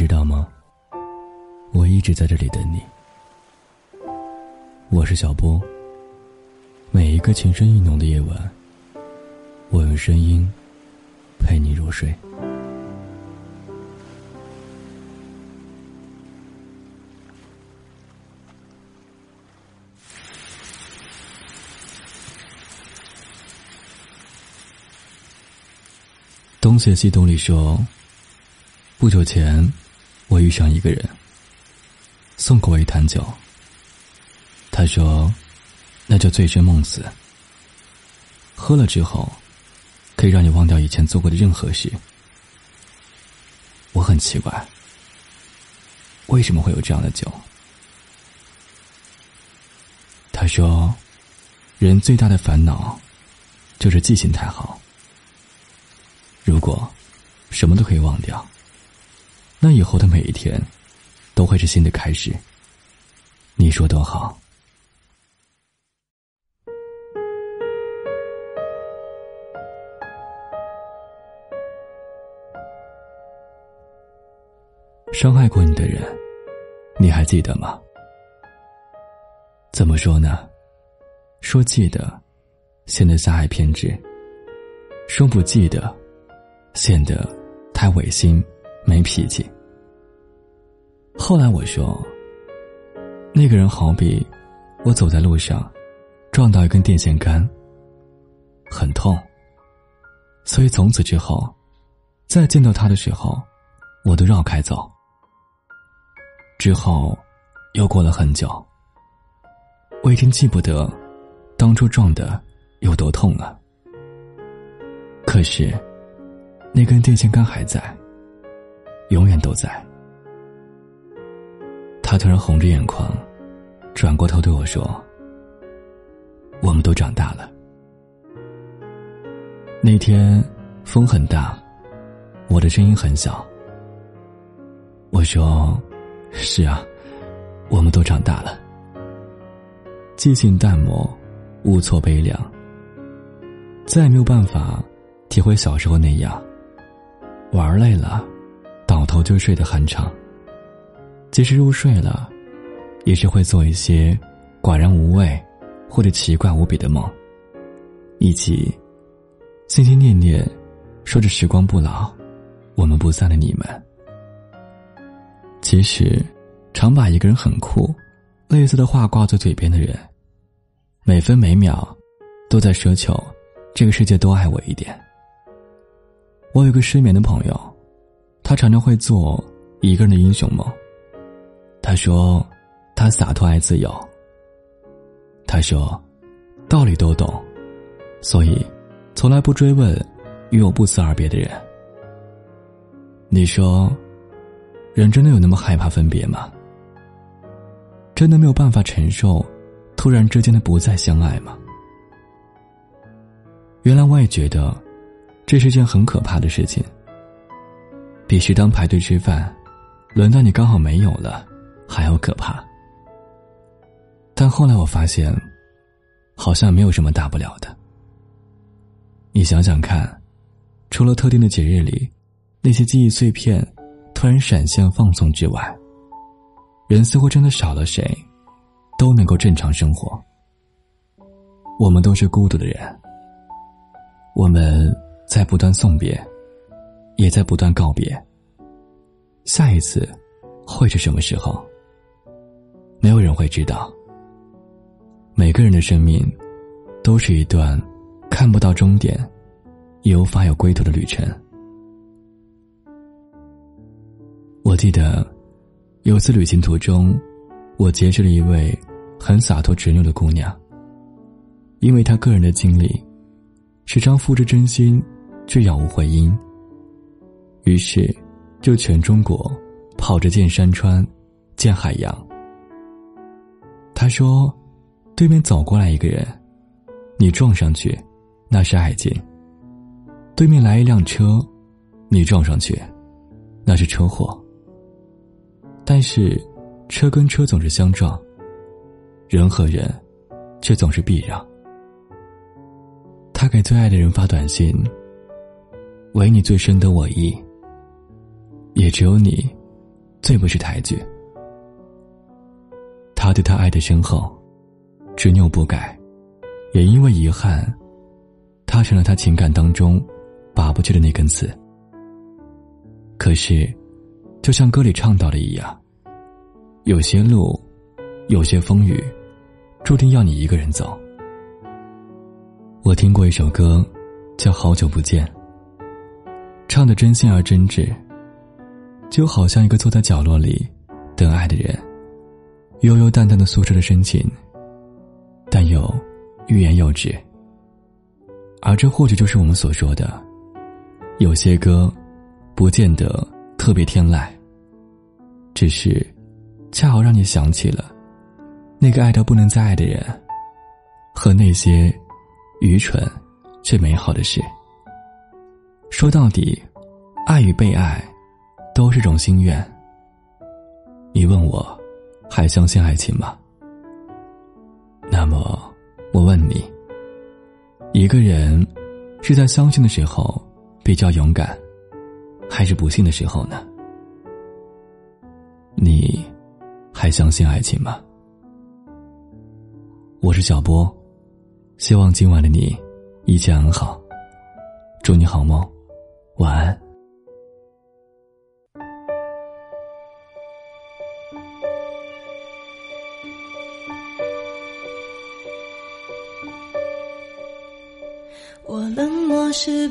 知道吗？我一直在这里等你。我是小波。每一个情深意浓的夜晚，我用声音陪你入睡。东邪西毒里说。不久前，我遇上一个人，送过我一坛酒。他说，那叫醉生梦死。喝了之后，可以让你忘掉以前做过的任何事。我很奇怪，为什么会有这样的酒？他说，人最大的烦恼，就是记性太好。如果什么都可以忘掉。那以后的每一天，都会是新的开始。你说多好？伤害过你的人，你还记得吗？怎么说呢？说记得，显得狭隘偏执；说不记得，显得太违心。没脾气。后来我说，那个人好比我走在路上，撞到一根电线杆，很痛。所以从此之后，再见到他的时候，我都绕开走。之后，又过了很久，我已经记不得当初撞的有多痛了。可是，那根电线杆还在。永远都在。他突然红着眼眶，转过头对我说：“我们都长大了。”那天风很大，我的声音很小。我说：“是啊，我们都长大了。记性淡漠，无措悲凉，再也没有办法体会小时候那样玩累了。”倒头就睡的酣畅。即使入睡了，也是会做一些寡然无味或者奇怪无比的梦，以及心心念念说着时光不老，我们不散的你们。其实，常把一个人很酷、类似的话挂在嘴边的人，每分每秒都在奢求这个世界多爱我一点。我有个失眠的朋友。他常常会做一个人的英雄梦。他说，他洒脱爱自由。他说，道理都懂，所以从来不追问与我不辞而别的人。你说，人真的有那么害怕分别吗？真的没有办法承受突然之间的不再相爱吗？原来我也觉得，这是件很可怕的事情。比食堂排队吃饭，轮到你刚好没有了，还要可怕。但后来我发现，好像没有什么大不了的。你想想看，除了特定的节日里，那些记忆碎片突然闪现放送之外，人似乎真的少了谁，都能够正常生活。我们都是孤独的人，我们在不断送别。也在不断告别。下一次会是什么时候？没有人会知道。每个人的生命都是一段看不到终点、也无法有归途的旅程。我记得有次旅行途中，我结识了一位很洒脱执拗的姑娘。因为她个人的经历，时常付之真心，却杳无回音。于是，就全中国跑着见山川，见海洋。他说：“对面走过来一个人，你撞上去，那是爱情；对面来一辆车，你撞上去，那是车祸。但是，车跟车总是相撞，人和人却总是避让。”他给最爱的人发短信：“唯你最深得我意。”也只有你，最不是抬举。他对他爱的深厚，执拗不改，也因为遗憾，他成了他情感当中拔不去的那根刺。可是，就像歌里唱到的一样，有些路，有些风雨，注定要你一个人走。我听过一首歌，叫《好久不见》，唱的真心而真挚，就好像一个坐在角落里等爱的人。悠悠淡淡的诉说着深情，但又欲言又止。而这或许就是我们所说的，有些歌，不见得特别天籁，只是恰好让你想起了那个爱到不能再爱的人，和那些愚蠢却美好的事。说到底，爱与被爱，都是种心愿。你问我。还相信爱情吗？那么，我问你：一个人是在相信的时候比较勇敢，还是不信的时候呢？你还相信爱情吗？我是小波，希望今晚的你一切安好，祝你好梦，晚安。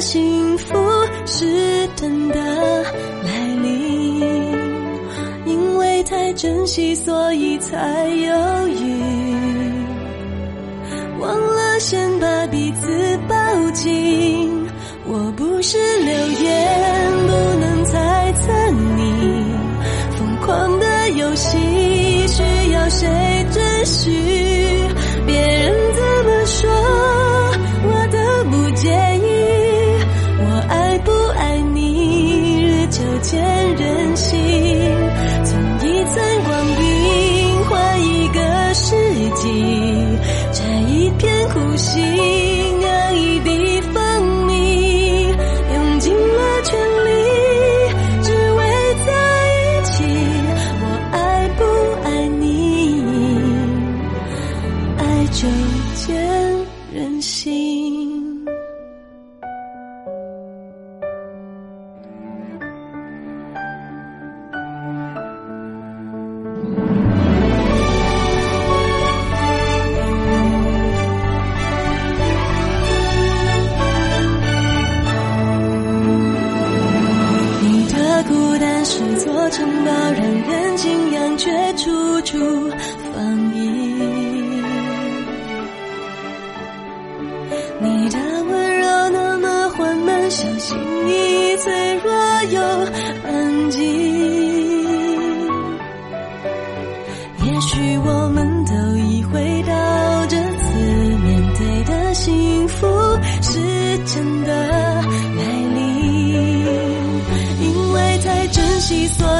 幸福是真的来临，因为太珍惜，所以才犹豫，忘了先把彼此抱紧。我不是流言，不能猜测你疯狂的游戏，需要谁准许？心已，脆弱又安静。也许我们都已回到这次面对的幸福是真的来临，因为太珍惜。所